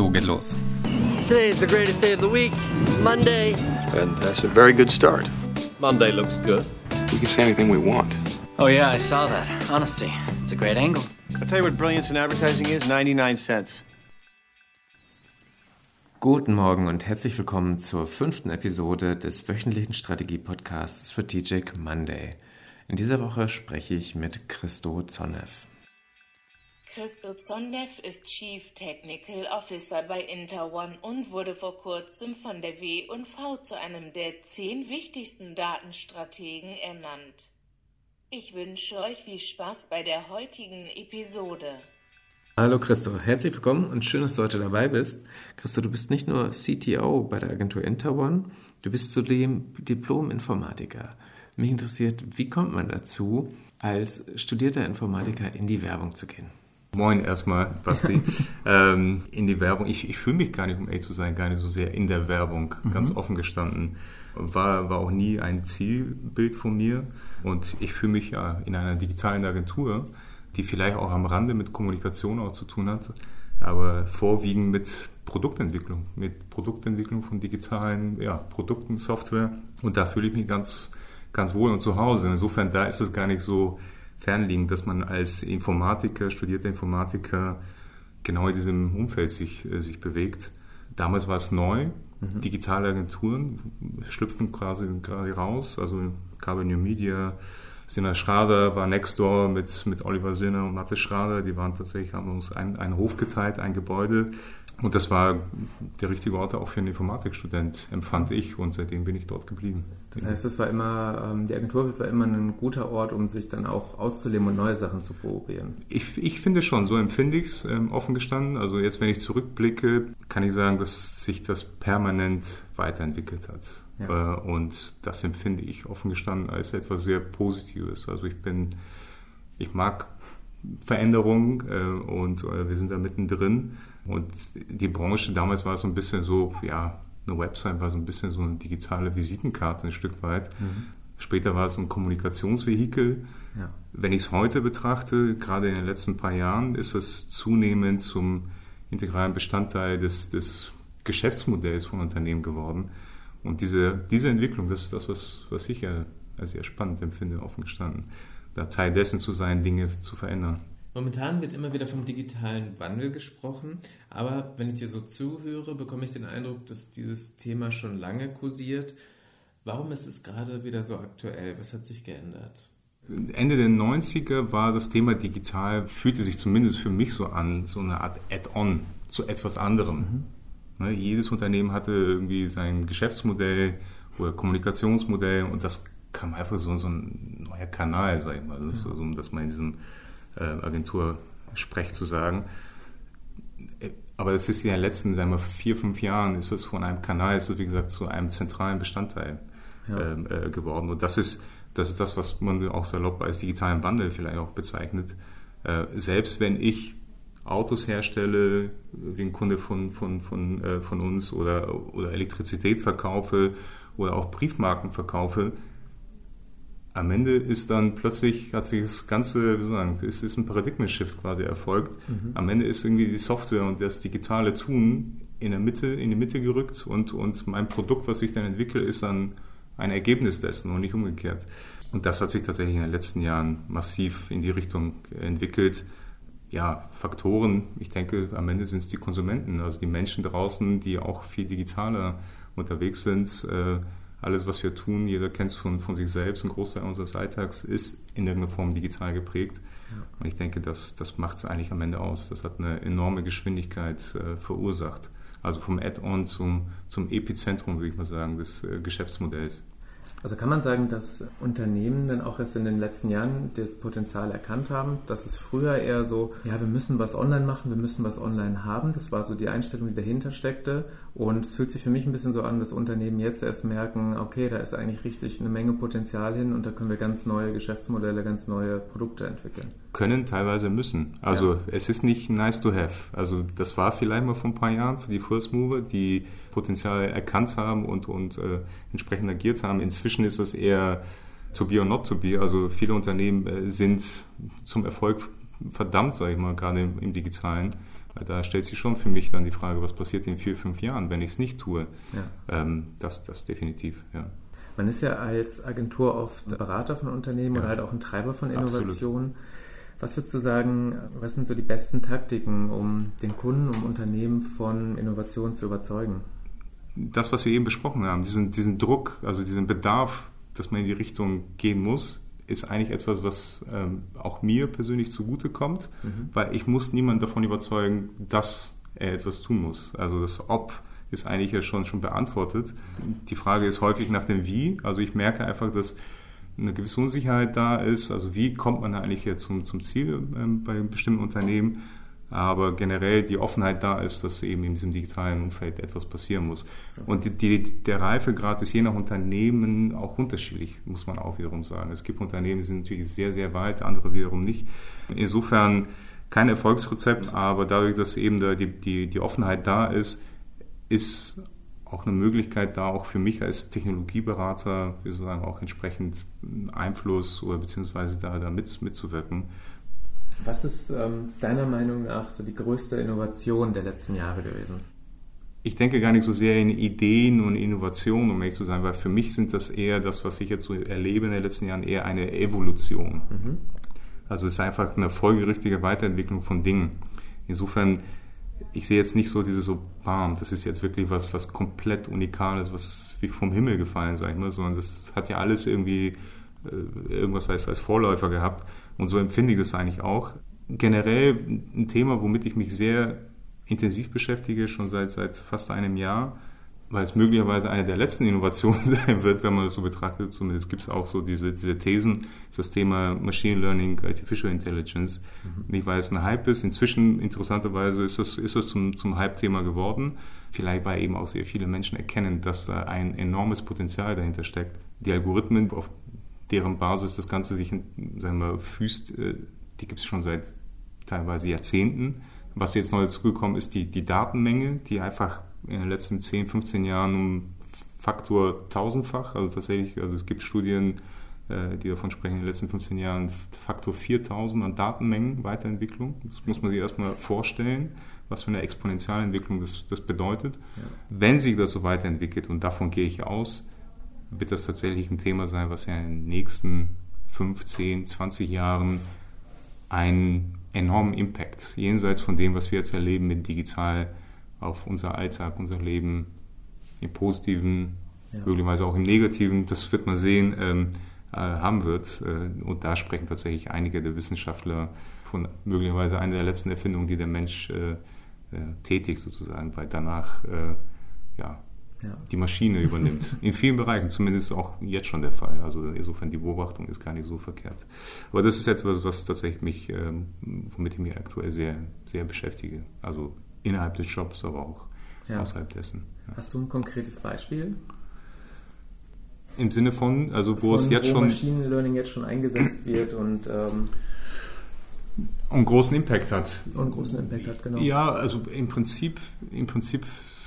so geht los. Today is the greatest day of the week, Monday. And that's a very good start. Monday looks good. We can say anything we want. Oh, yeah, I saw that. Honesty. It's a great angle. I'll tell you what brilliance in advertising is 99 cents. Guten Morgen und herzlich willkommen zur fünften Episode des wöchentlichen Strategie-Podcasts Strategic Monday. In dieser Woche spreche ich mit Christo Zonev. Christo Zondev ist Chief Technical Officer bei Interone und wurde vor kurzem von der W&V zu einem der zehn wichtigsten Datenstrategen ernannt. Ich wünsche euch viel Spaß bei der heutigen Episode. Hallo Christo, herzlich willkommen und schön, dass du heute dabei bist. Christo, du bist nicht nur CTO bei der Agentur Interone, du bist zudem Diplom-Informatiker. Mich interessiert, wie kommt man dazu, als studierter Informatiker in die Werbung zu gehen? Moin erstmal, Basti. ähm, in die Werbung. Ich, ich fühle mich gar nicht, um ehrlich zu sein, gar nicht so sehr in der Werbung, mhm. ganz offen gestanden. War, war auch nie ein Zielbild von mir. Und ich fühle mich ja in einer digitalen Agentur, die vielleicht auch am Rande mit Kommunikation auch zu tun hat, aber vorwiegend mit Produktentwicklung, mit Produktentwicklung von digitalen ja, Produkten, Software. Und da fühle ich mich ganz, ganz wohl und zu Hause. Insofern, da ist es gar nicht so fernliegend, dass man als Informatiker, studierter Informatiker genau in diesem Umfeld sich, äh, sich bewegt. Damals war es neu. Mhm. Digitale Agenturen schlüpfen quasi gerade raus. Also Carbon New Media, Sina Schrader war Nextdoor mit, mit Oliver Sinner und Mathe Schrader. Die waren tatsächlich, haben uns einen, einen Hof geteilt, ein Gebäude. Und das war der richtige Ort auch für einen Informatikstudent, empfand ich. Und seitdem bin ich dort geblieben. Das heißt, es war immer, ähm, die Agentur war immer ein guter Ort, um sich dann auch auszuleben und neue Sachen zu probieren. Ich, ich finde schon, so empfinde ich es ähm, offen gestanden. Also jetzt, wenn ich zurückblicke, kann ich sagen, dass sich das permanent weiterentwickelt hat. Ja. Äh, und das empfinde ich offen gestanden als etwas sehr Positives. Also ich bin, ich mag Veränderungen äh, und äh, wir sind da mittendrin. Und die Branche damals war so ein bisschen so, ja, eine Website war so ein bisschen so eine digitale Visitenkarte ein Stück weit. Mhm. Später war es ein Kommunikationsvehikel. Ja. Wenn ich es heute betrachte, gerade in den letzten paar Jahren, ist es zunehmend zum integralen Bestandteil des, des Geschäftsmodells von Unternehmen geworden. Und diese, diese Entwicklung, das ist das, was, was ich ja als sehr spannend empfinde, offen gestanden. Da Teil dessen zu sein, Dinge zu verändern. Momentan wird immer wieder vom digitalen Wandel gesprochen, aber wenn ich dir so zuhöre, bekomme ich den Eindruck, dass dieses Thema schon lange kursiert. Warum ist es gerade wieder so aktuell? Was hat sich geändert? Ende der 90er war das Thema digital, fühlte sich zumindest für mich so an, so eine Art Add-on zu etwas anderem. Mhm. Ne, jedes Unternehmen hatte irgendwie sein Geschäftsmodell oder Kommunikationsmodell und das kam einfach so, so ein neuer Kanal, sag ich mal, ja. so, dass man in diesem äh, Agentursprech zu sagen. Aber es ist in den letzten sagen wir, vier, fünf Jahren ist es von einem Kanal, ist es, wie gesagt, zu einem zentralen Bestandteil ja. Ähm, äh, geworden. Und das ist, das ist das, was man auch salopp als digitalen Wandel vielleicht auch bezeichnet. Äh, selbst wenn ich Autos herstelle, wie ein Kunde von, von, von, äh, von uns oder, oder Elektrizität verkaufe oder auch Briefmarken verkaufe, am Ende ist dann plötzlich, hat sich das Ganze, wie soll sagen, es ist ein Paradigmen-Shift quasi erfolgt. Mhm. Am Ende ist irgendwie die Software und das digitale Tun in der Mitte, in die Mitte gerückt und, und mein Produkt, was ich dann entwickle, ist dann ein Ergebnis dessen und nicht umgekehrt. Und das hat sich tatsächlich in den letzten Jahren massiv in die Richtung entwickelt. Ja, Faktoren, ich denke, am Ende sind es die Konsumenten, also die Menschen draußen, die auch viel digitaler unterwegs sind, äh, alles, was wir tun, jeder kennt es von, von sich selbst, ein Großteil unseres Alltags ist in irgendeiner Form digital geprägt. Ja. Und ich denke, das, das macht es eigentlich am Ende aus. Das hat eine enorme Geschwindigkeit äh, verursacht. Also vom Add-on zum, zum Epizentrum, würde ich mal sagen, des äh, Geschäftsmodells. Also kann man sagen, dass Unternehmen dann auch erst in den letzten Jahren das Potenzial erkannt haben, dass es früher eher so, ja, wir müssen was online machen, wir müssen was online haben. Das war so die Einstellung, die dahinter steckte. Und es fühlt sich für mich ein bisschen so an, dass Unternehmen jetzt erst merken, okay, da ist eigentlich richtig eine Menge Potenzial hin und da können wir ganz neue Geschäftsmodelle, ganz neue Produkte entwickeln. Können, teilweise müssen. Also ja. es ist nicht nice to have. Also das war vielleicht mal vor ein paar Jahren für die First Mover, die Potenzial erkannt haben und, und äh, entsprechend agiert haben. Inzwischen ist es eher to be or not to be. Also viele Unternehmen äh, sind zum Erfolg verdammt, sage ich mal, gerade im, im Digitalen. Da stellt sich schon für mich dann die Frage, was passiert in vier, fünf Jahren, wenn ich es nicht tue. Ja. Ähm, das, das definitiv, ja. Man ist ja als Agentur oft Berater von Unternehmen ja. oder halt auch ein Treiber von Innovationen. Was würdest du sagen, was sind so die besten Taktiken, um den Kunden, um Unternehmen von Innovation zu überzeugen? Das, was wir eben besprochen haben, diesen, diesen Druck, also diesen Bedarf, dass man in die Richtung gehen muss, ist eigentlich etwas, was ähm, auch mir persönlich zugutekommt, mhm. weil ich muss niemanden davon überzeugen, dass er etwas tun muss. Also das Ob ist eigentlich ja schon, schon beantwortet. Die Frage ist häufig nach dem Wie. Also ich merke einfach, dass eine gewisse Unsicherheit da ist. Also wie kommt man eigentlich jetzt zum, zum Ziel ähm, bei bestimmten Unternehmen? Aber generell die Offenheit da ist, dass eben in diesem digitalen Umfeld etwas passieren muss. Und die, die, der Reifegrad ist je nach Unternehmen auch unterschiedlich, muss man auch wiederum sagen. Es gibt Unternehmen, die sind natürlich sehr, sehr weit, andere wiederum nicht. Insofern kein Erfolgsrezept, aber dadurch, dass eben da die, die, die Offenheit da ist, ist auch eine Möglichkeit da, auch für mich als Technologieberater, wie sozusagen auch entsprechend Einfluss oder beziehungsweise da, da mit, mitzuwirken. Was ist ähm, deiner Meinung nach so die größte Innovation der letzten Jahre gewesen? Ich denke gar nicht so sehr in Ideen und Innovationen, um ehrlich zu sein, weil für mich sind das eher das, was ich jetzt so erlebe in den letzten Jahren, eher eine Evolution. Mhm. Also es ist einfach eine folgerichtige Weiterentwicklung von Dingen. Insofern, ich sehe jetzt nicht so dieses so, bam, das ist jetzt wirklich was, was komplett Unikales, was wie vom Himmel gefallen, sag ich mal, sondern das hat ja alles irgendwie äh, irgendwas als, als Vorläufer gehabt. Und so empfinde ich das eigentlich auch. Generell ein Thema, womit ich mich sehr intensiv beschäftige, schon seit, seit fast einem Jahr, weil es möglicherweise eine der letzten Innovationen sein wird, wenn man das so betrachtet. Zumindest gibt es auch so diese, diese Thesen, ist das Thema Machine Learning, Artificial Intelligence. Mhm. Nicht, weil es ein Hype ist. Inzwischen, interessanterweise, ist das, ist das zum, zum Hype-Thema geworden. Vielleicht, weil eben auch sehr viele Menschen erkennen, dass da ein enormes Potenzial dahinter steckt. Die Algorithmen, auf deren Basis das Ganze sich sagen wir, füßt, äh, die gibt es schon seit teilweise Jahrzehnten. Was jetzt neu dazugekommen ist, die, die Datenmenge, die einfach in den letzten 10, 15 Jahren um Faktor tausendfach, also tatsächlich, also es gibt Studien, äh, die davon sprechen, in den letzten 15 Jahren Faktor 4000 an Datenmengen Weiterentwicklung. Das muss man sich erstmal vorstellen, was für eine Exponentialentwicklung das, das bedeutet. Ja. Wenn sich das so weiterentwickelt, und davon gehe ich aus, wird das tatsächlich ein Thema sein, was ja in den nächsten 15, 20 Jahren einen enormen Impact, jenseits von dem, was wir jetzt erleben mit digital, auf unser Alltag, unser Leben, im Positiven, ja. möglicherweise auch im Negativen, das wird man sehen, ähm, äh, haben wird. Äh, und da sprechen tatsächlich einige der Wissenschaftler von möglicherweise einer der letzten Erfindungen, die der Mensch äh, äh tätigt, sozusagen, weil danach äh, ja, ja. die Maschine übernimmt. In vielen Bereichen, zumindest auch jetzt schon der Fall. Also insofern die Beobachtung ist gar nicht so verkehrt. Aber das ist etwas, was tatsächlich mich, ähm, womit ich mich aktuell sehr, sehr beschäftige. Also innerhalb des Jobs, aber auch ja. außerhalb dessen. Ja. Hast du ein konkretes Beispiel? Im Sinne von, also wo von, es jetzt wo schon. Machine Learning jetzt schon eingesetzt wird und. Ähm, und großen Impact hat. Und großen Impact hat, genau. Ja, also im Prinzip, im Prinzip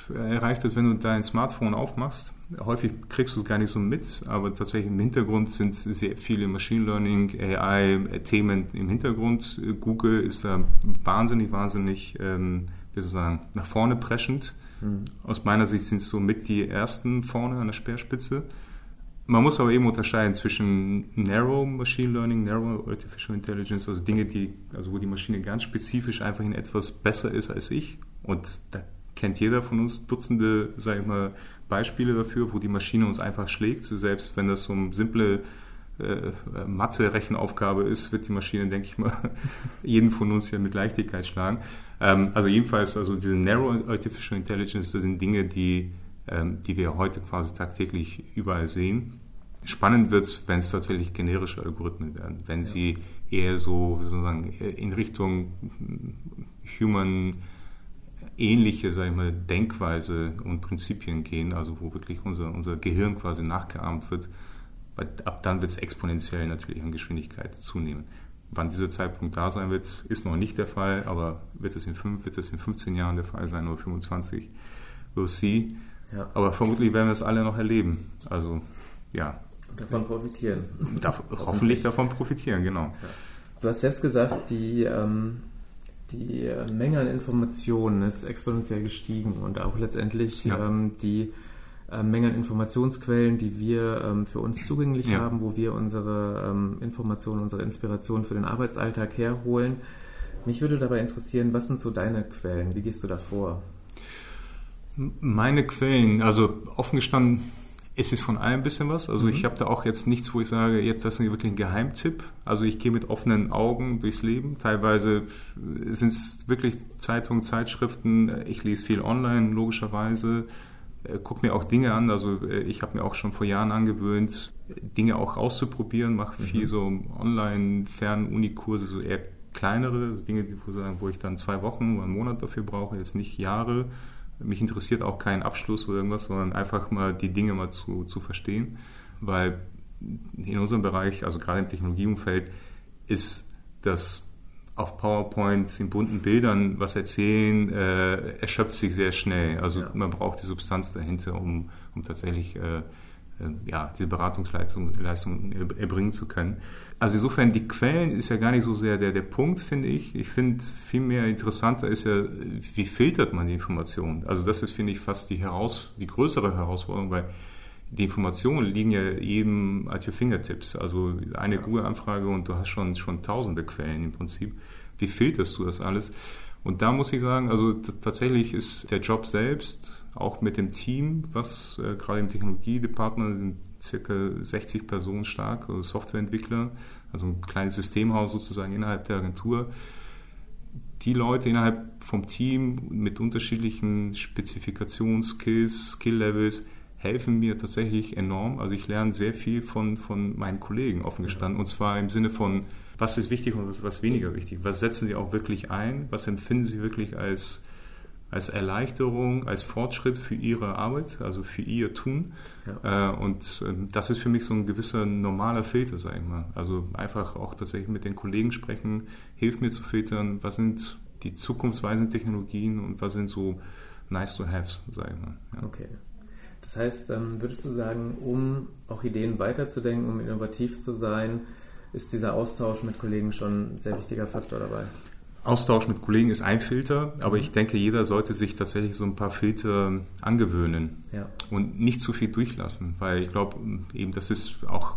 erreicht es, wenn du dein Smartphone aufmachst. Häufig kriegst du es gar nicht so mit, aber tatsächlich im Hintergrund sind sehr viele Machine Learning, AI-Themen im Hintergrund. Google ist da wahnsinnig, wahnsinnig, ähm, wie soll ich sagen, nach vorne preschend. Mhm. Aus meiner Sicht sind es so mit die ersten vorne an der Speerspitze. Man muss aber eben unterscheiden zwischen Narrow Machine Learning, Narrow Artificial Intelligence, also Dinge, die, also wo die Maschine ganz spezifisch einfach in etwas besser ist als ich. Und da kennt jeder von uns Dutzende, sage ich mal, Beispiele dafür, wo die Maschine uns einfach schlägt. Selbst wenn das so eine simple äh, Mathe-Rechenaufgabe ist, wird die Maschine, denke ich mal, jeden von uns hier mit Leichtigkeit schlagen. Ähm, also jedenfalls, also diese Narrow Artificial Intelligence, das sind Dinge, die, ähm, die wir heute quasi tagtäglich überall sehen. Spannend wird es, wenn es tatsächlich generische Algorithmen werden, wenn ja. sie eher so sozusagen in Richtung Human ähnliche, sag ich mal, Denkweise und Prinzipien gehen, also wo wirklich unser, unser Gehirn quasi nachgeahmt wird, ab dann wird es exponentiell natürlich an Geschwindigkeit zunehmen. Wann dieser Zeitpunkt da sein wird, ist noch nicht der Fall, aber wird es in fünf, wird es in 15 Jahren der Fall sein oder 25? We'll see. Ja. Aber vermutlich werden wir es alle noch erleben. Also, ja. Und davon profitieren. Darf, hoffentlich davon profitieren, genau. Ja. Du hast selbst gesagt, die, ähm, die Menge an Informationen ist exponentiell gestiegen und auch letztendlich Ja. ähm, die äh, Menge an Informationsquellen, die wir ähm, für uns zugänglich Ja. haben, wo wir unsere ähm, Informationen, unsere Inspiration für den Arbeitsalltag herholen. Mich würde dabei interessieren, was sind so deine Quellen? Wie gehst du da vor? Meine Quellen, also offen gestanden, es ist von allem ein bisschen was. Also ich habe da auch jetzt nichts, wo ich sage, jetzt das ist wirklich ein Geheimtipp. Also ich gehe mit offenen Augen durchs Leben. Teilweise sind es wirklich Zeitungen, Zeitschriften. Ich lese viel online, logischerweise. Äh, Guck mir auch Dinge an. Also äh, ich habe mir auch schon vor Jahren angewöhnt, Dinge auch auszuprobieren. Mache viel so online, Fern-Uni-Kurse, so eher kleinere Dinge, wo ich dann zwei Wochen oder einen Monat dafür brauche, jetzt nicht Jahre. Mich interessiert auch kein Abschluss oder irgendwas, sondern einfach mal die Dinge mal zu, zu verstehen. Weil in unserem Bereich, also gerade im Technologieumfeld, ist das auf PowerPoint in bunten Bildern was erzählen, äh, erschöpft sich sehr schnell. Also Ja. man braucht die Substanz dahinter, um, um tatsächlich äh, ja, diese Beratungsleistung Leistung er- erbringen zu können. Also insofern, die Quellen ist ja gar nicht so sehr der, der Punkt, finde ich. Ich finde, viel mehr interessanter ist ja, wie filtert man die Informationen? Also das ist, finde ich, fast die, heraus, die größere Herausforderung, weil die Informationen liegen ja jedem at your fingertips. Also eine Google-Anfrage und du hast schon, schon tausende Quellen im Prinzip. Wie filterst du das alles? Und da muss ich sagen, also tatsächlich ist der Job selbst, auch mit dem Team, was äh, gerade im Technologiedepartment sind circa 60 Personen stark, also Softwareentwickler, also ein kleines Systemhaus sozusagen innerhalb der Agentur. Die Leute innerhalb vom Team mit unterschiedlichen Spezifikations-Skills, Skill-Levels helfen mir tatsächlich enorm. Also ich lerne sehr viel von, von meinen Kollegen offen gestanden. Und zwar im Sinne von, was ist wichtig und was, was weniger wichtig. Was setzen sie auch wirklich ein? Was empfinden sie wirklich als, als Erleichterung, als Fortschritt für ihre Arbeit, also für ihr Tun? Äh, und ähm, das ist für mich so ein gewisser normaler Filter, sag ich mal. Also einfach auch tatsächlich mit den Kollegen sprechen, hilft mir zu filtern, was sind die zukunftsweisenden Technologien und was sind so nice to haves, sag ich mal. Ja. Okay. Das heißt, würdest du sagen, um auch Ideen weiterzudenken, um innovativ zu sein, ist dieser Austausch mit Kollegen schon ein sehr wichtiger Faktor dabei? Austausch mit Kollegen ist ein Filter, aber ich denke, jeder sollte sich tatsächlich so ein paar Filter angewöhnen Ja. und nicht zu viel durchlassen, weil ich glaube, eben das ist auch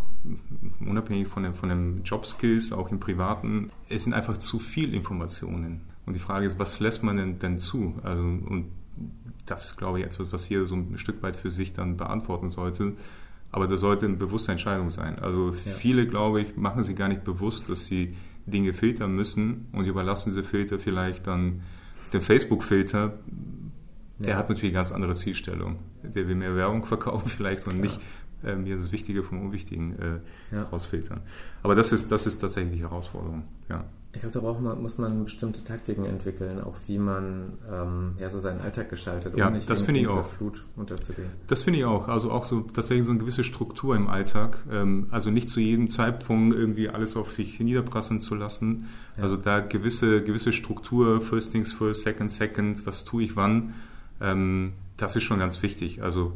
unabhängig von den, von den Jobskills, auch im Privaten, es sind einfach zu viel Informationen. Und die Frage ist, was lässt man denn, denn zu? Also, und das ist, glaube ich, etwas, was hier so ein Stück weit für sich dann beantworten sollte. Aber das sollte eine bewusste Entscheidung sein. Also Ja. viele, glaube ich, machen sich gar nicht bewusst, dass sie Dinge filtern müssen und überlassen diese Filter vielleicht dann dem Facebook-Filter. Der Ja. hat natürlich ganz andere Zielstellung. Der will mehr Werbung verkaufen vielleicht und nicht äh, mir das Wichtige vom Unwichtigen äh, Ja. rausfiltern. Aber das ist, das ist tatsächlich die Herausforderung. Ja. Ich glaube, da braucht man, muss man bestimmte Taktiken entwickeln, auch wie man ähm, ja, so seinen Alltag gestaltet, Ja, um nicht das in dieser auch. Flut unterzugehen. Das finde ich auch. Also auch so tatsächlich so eine gewisse Struktur im Alltag. Ähm, also nicht zu jedem Zeitpunkt irgendwie alles auf sich niederprasseln zu lassen. Also da gewisse, gewisse Struktur, First Things First, Second Second, was tue ich wann, ähm, das ist schon ganz wichtig. Also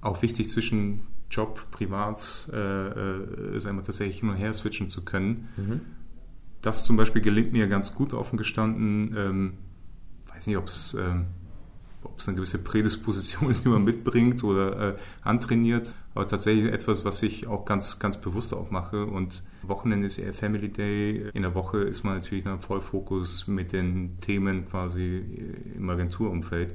auch wichtig zwischen Job, Privat, äh, äh, sagen wir tatsächlich hin und her switchen zu können. Das zum Beispiel gelingt mir ganz gut offen gestanden. Ähm, weiß nicht, ob es ähm, ob es eine gewisse Prädisposition ist, die man mitbringt oder äh, antrainiert, aber tatsächlich etwas, was ich auch ganz, ganz bewusst auch mache. Und Wochenende ist eher Family Day. In der Woche ist man natürlich dann voll Fokus mit den Themen quasi im Agenturumfeld.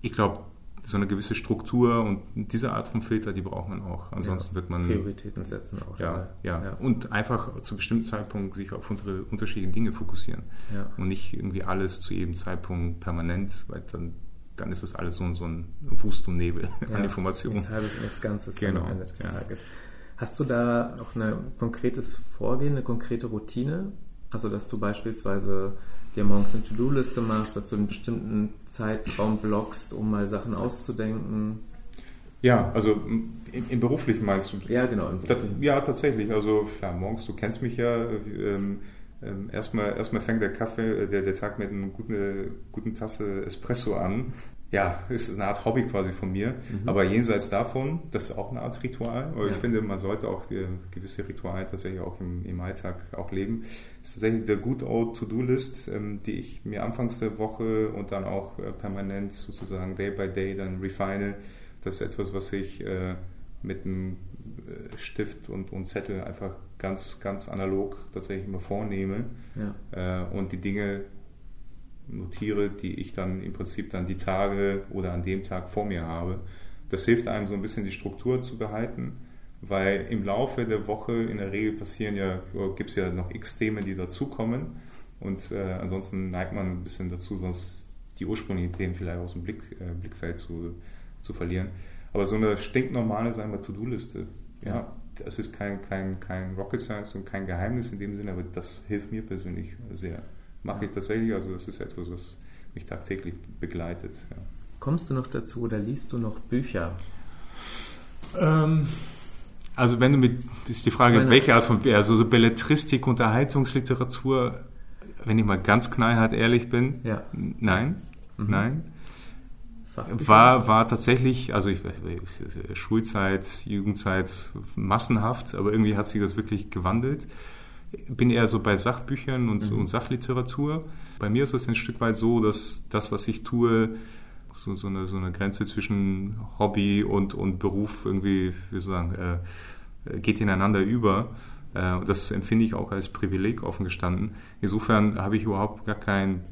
Ich glaube, so eine gewisse Struktur und diese Art von Filter, die braucht man auch. Ansonsten wird man Prioritäten setzen auch ja, dabei. ja, Und einfach zu bestimmten Zeitpunkt sich auf unter- unterschiedliche Dinge fokussieren. Ja. Und nicht irgendwie alles zu jedem Zeitpunkt permanent, weil dann, dann ist das alles so, so ein Wust und Nebel Ja, an Informationen. Halbes und nichts Ganzes Genau, am Ende des ja. Tages. Hast du da auch ein konkretes Vorgehen, eine konkrete Routine? Also, dass du beispielsweise dir morgens eine To-Do-Liste machst, dass du einen bestimmten Zeitraum blockst, um mal Sachen auszudenken? Ja, also im, im Beruflichen meinst du? Ja, genau. im Das, ja, tatsächlich. Also klar, morgens, du kennst mich ja. Ähm, ähm, erstmal, erstmal fängt der Kaffee, äh, der, der Tag mit einer guten, guten Tasse Espresso an. Ja, ist eine Art Hobby quasi von mir. Mhm. Aber jenseits davon, das ist auch eine Art Ritual. Aber ja. ich finde, man sollte auch gewisse Rituale tatsächlich auch im, im Alltag auch leben. Das ist tatsächlich der Good Old To-Do-List, ähm, die ich mir anfangs der Woche und dann auch äh, permanent sozusagen Day by Day dann refine. Das ist etwas, was ich äh, mit einem äh, Stift und, und Zettel einfach ganz, ganz analog tatsächlich immer vornehme ja. und die Dinge notiere, die ich dann im Prinzip dann die Tage oder an dem Tag vor mir habe. Das hilft einem so ein bisschen die Struktur zu behalten, weil im Laufe der Woche in der Regel passieren ja, gibt es ja noch x Themen, die dazukommen und äh, ansonsten neigt man ein bisschen dazu, sonst die ursprünglichen Themen vielleicht aus dem Blick, äh, Blickfeld zu, zu verlieren. Aber so eine stinknormale, sagen wir, To-Do-Liste, ja. ja, das ist kein, kein, kein Rocket Science und kein Geheimnis in dem Sinne, aber das hilft mir persönlich sehr mache ich tatsächlich. Also das ist etwas, was mich tagtäglich begleitet. Ja. Kommst du noch dazu oder liest du noch Bücher? Ähm, also wenn du mit, ist die Frage, Meine welche Art von, also so Belletristik, Unterhaltungsliteratur, wenn ich mal ganz knallhart ehrlich bin, ja. nein, mhm. nein. War, war tatsächlich, also ich, Schulzeit, Jugendzeit massenhaft, aber irgendwie hat sich das wirklich gewandelt bin eher so bei Sachbüchern und, mhm. und Sachliteratur. Bei mir ist es ein Stück weit so, dass das, was ich tue, so, so, eine, so eine Grenze zwischen Hobby und, und Beruf irgendwie, wie soll ich sagen, äh, geht ineinander über. Äh, das empfinde ich auch als Privileg offen gestanden. Insofern habe ich überhaupt gar kein,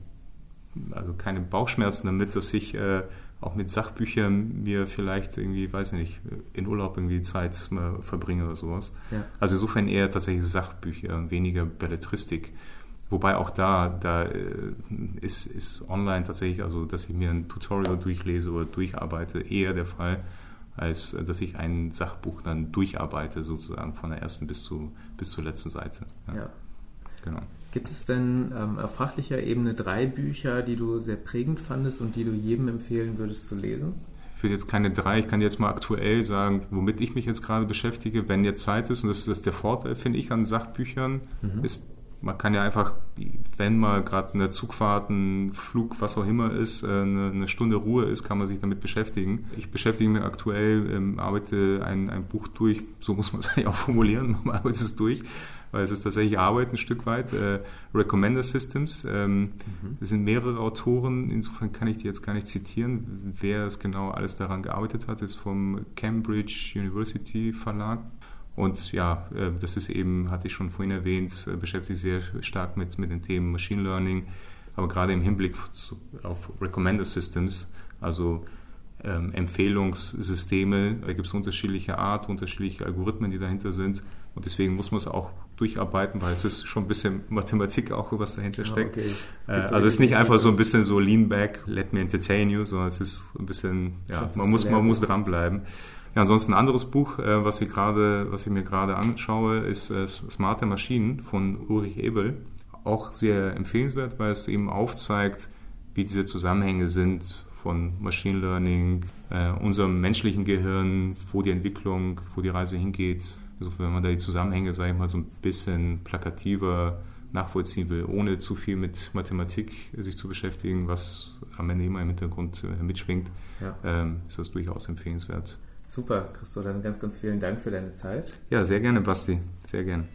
also keine Bauchschmerzen damit, dass ich äh, auch mit Sachbüchern mir vielleicht irgendwie, weiß ich nicht, in Urlaub irgendwie Zeit verbringe oder sowas. Ja. Also insofern eher tatsächlich Sachbücher, weniger Belletristik. Wobei auch da, da äh, ist, ist online tatsächlich, also dass ich mir ein Tutorial durchlese oder durcharbeite, eher der Fall, als äh, dass ich ein Sachbuch dann durcharbeite, sozusagen von der ersten bis, zu, bis zur letzten Seite. Ja. ja. Genau. Gibt es denn ähm, auf fachlicher Ebene drei Bücher, die du sehr prägend fandest und die du jedem empfehlen würdest zu lesen? Ich will jetzt keine drei, ich kann jetzt mal aktuell sagen, womit ich mich jetzt gerade beschäftige, wenn jetzt Zeit ist, und das ist der Vorteil, finde ich, an Sachbüchern, mhm. ist, man kann ja einfach, wenn mal gerade in der Zugfahrt, ein Flug, was auch immer ist, äh, eine, eine, Stunde Ruhe ist, kann man sich damit beschäftigen. Ich beschäftige mich aktuell, ähm, arbeite ein, ein Buch durch, so muss man es eigentlich auch formulieren, man arbeitet es durch, weil es ist tatsächlich Arbeit ein Stück weit. Äh, Recommender Systems, ähm, mhm. es sind mehrere Autoren, insofern kann ich die jetzt gar nicht zitieren, wer es genau alles daran gearbeitet hat, ist vom Cambridge University Verlag. Und ja, äh, das ist eben, hatte ich schon vorhin erwähnt, äh, beschäftigt sich sehr stark mit, mit den Themen Machine Learning, aber gerade im Hinblick auf Recommender Systems, also ähm, Empfehlungssysteme, da gibt es unterschiedliche Art, unterschiedliche Algorithmen, die dahinter sind. Und deswegen muss man es auch durcharbeiten, weil es ist schon ein bisschen Mathematik auch, was dahinter steckt. Okay. Äh, also es ist nicht einfach so ein bisschen so lean back, let me entertain you, sondern es ist ein bisschen, ja, man muss, man muss dranbleiben. Ja, ansonsten ein anderes Buch, äh, was ich gerade, was ich mir gerade anschaue, ist äh, Smarte Maschinen von Ulrich Ebel. Auch sehr empfehlenswert, weil es eben aufzeigt, wie diese Zusammenhänge sind von Machine Learning, äh, unserem menschlichen Gehirn, wo die Entwicklung, wo die Reise hingeht also wenn man da die Zusammenhänge, sage ich mal, so ein bisschen plakativer nachvollziehen will, ohne zu viel mit Mathematik sich zu beschäftigen, was am Ende immer im Hintergrund äh, mitschwingt, ja. ähm, ist das durchaus empfehlenswert. Super, Christo, dann ganz, ganz vielen Dank für deine Zeit. Ja, sehr gerne, Basti, sehr gerne.